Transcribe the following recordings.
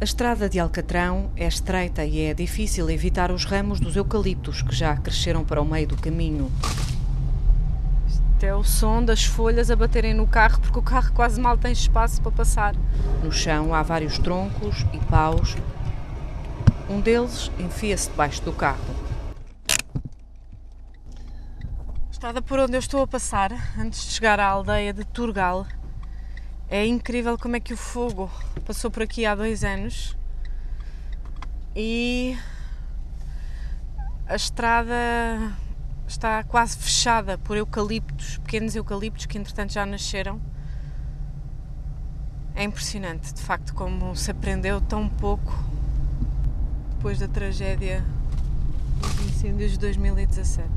A estrada de Alcatrão é estreita e é difícil evitar os ramos dos eucaliptos que já cresceram para o meio do caminho. Até o som das folhas a baterem no carro, porque o carro quase mal tem espaço para passar. No chão há vários troncos e paus. Um deles enfia-se debaixo do carro. A estrada por onde eu estou a passar, antes de chegar à aldeia de Turgal, é incrível como é que o fogo passou por aqui há dois anos e a estrada está quase fechada por eucaliptos, pequenos eucaliptos que entretanto já nasceram. É impressionante, de facto, como se aprendeu tão pouco depois da tragédia dos incêndios de 2017.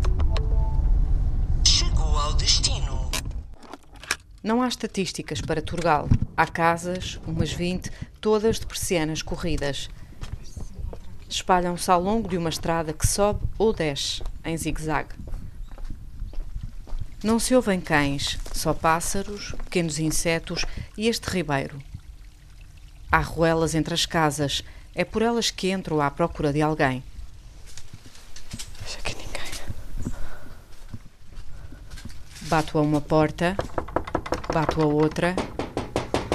Chegou ao destino. Não há estatísticas para Turgal. Há casas, umas 20, todas de persianas corridas. Espalham-se ao longo de uma estrada que sobe ou desce, em zigue-zague. Não se ouvem cães, só pássaros, pequenos insetos e este ribeiro. Há ruelas entre as casas, é por elas que entro à procura de alguém. Bato a uma porta, bato a outra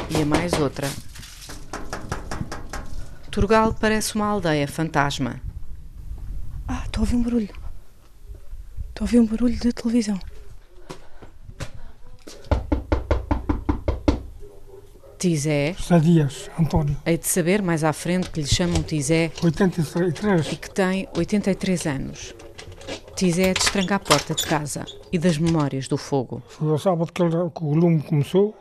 e a mais outra. Turgal parece uma aldeia fantasma. Ah, estou a ouvir um barulho. Estou a ouvir um barulho de televisão. Tizé, José Dias, António, hei de saber mais à frente que lhe chamam Tizé 83. e que tem 83 anos. Tizé é de estranca a porta de casa e das memórias do fogo. Foi ao sábado que, o lume começou,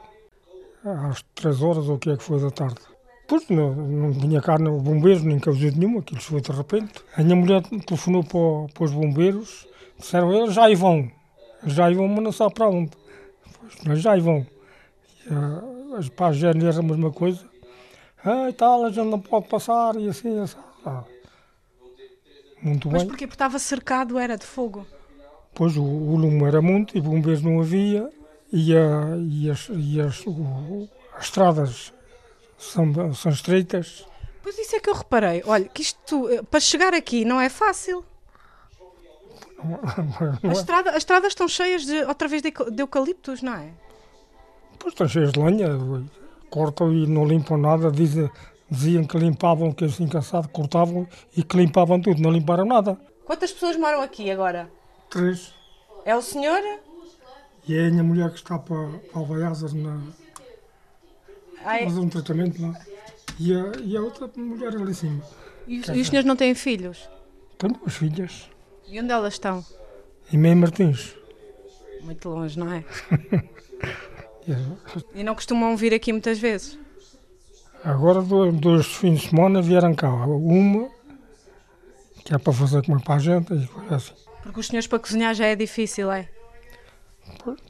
às 3 horas ou o que é que foi da tarde. Pois não, não tinha carne, bombeiros, nem causa nenhuma, aquilo foi de repente. A minha mulher telefonou para, para os bombeiros, disseram eles já aí vão, já aí vão, mas não sabe para onde. Pois, mas já aí vão. E, ah, as a GNR a mesma coisa. Ah, e tal, a gente não pode passar, e assim, assim. Ah, muito Mas bem. porquê? Porque estava cercado, era de fogo. Pois o, o lume era muito e bombeiros não havia e, a- e as, e as, o- as estradas são, são estreitas. Pois isso é que eu reparei. Olha, que isto, eh, para chegar aqui não é fácil. Não, A não é? estrada- as estradas estão cheias de, outra vez de, de eucaliptos, não é? Pois estão cheias de lenha, cortam e não limpam nada. Dizem, diziam que limpavam, que assim cansado, cortavam e que limpavam tudo, não limparam nada. Quantas pessoas moram aqui agora? Três. É o senhor? E é a minha mulher que está para, para Alvaiazas na Ah, é- fazer um tratamento lá. E a, e a outra mulher ali em cima. E, os- e os senhores não têm filhos? Tenho duas filhas. E onde elas estão? E meio Martins. Muito longe, não é? E a- E não costumam vir aqui muitas vezes? Agora, do- dois fins de semana vieram cá. Uma, que é para fazer comer para a gente, e coisa assim. Porque os senhores para cozinhar já é difícil, é?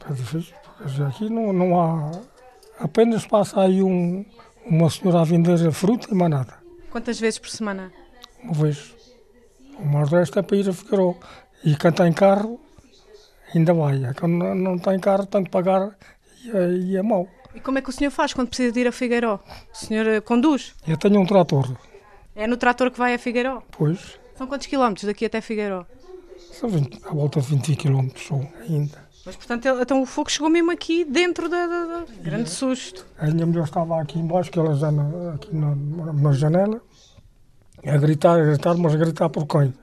É difícil, porque aqui não, não há. Apenas passa aí um, uma senhora a vender fruta e mais nada. Quantas vezes por semana? Uma vez. O mais resto é para ir a Figueiredo. E quem tem carro, ainda vai. É Quem não, não tem carro, tem que pagar e é, e é mau. E como é que o senhor faz quando precisa de ir a Figueiró? O senhor eh, conduz? Eu tenho um trator, É no trator que vai a Figueiró? pois. São quantos quilómetros daqui até Figueiró? São 20, à volta de 20 km só ainda. Mas, portanto, ele- então o fogo chegou mesmo aqui dentro da... da- da- Grande susto. A minha mulher estava aqui embaixo, que ela já na, aqui na, na janela, a gritar, a gritar, mas a gritar por quem?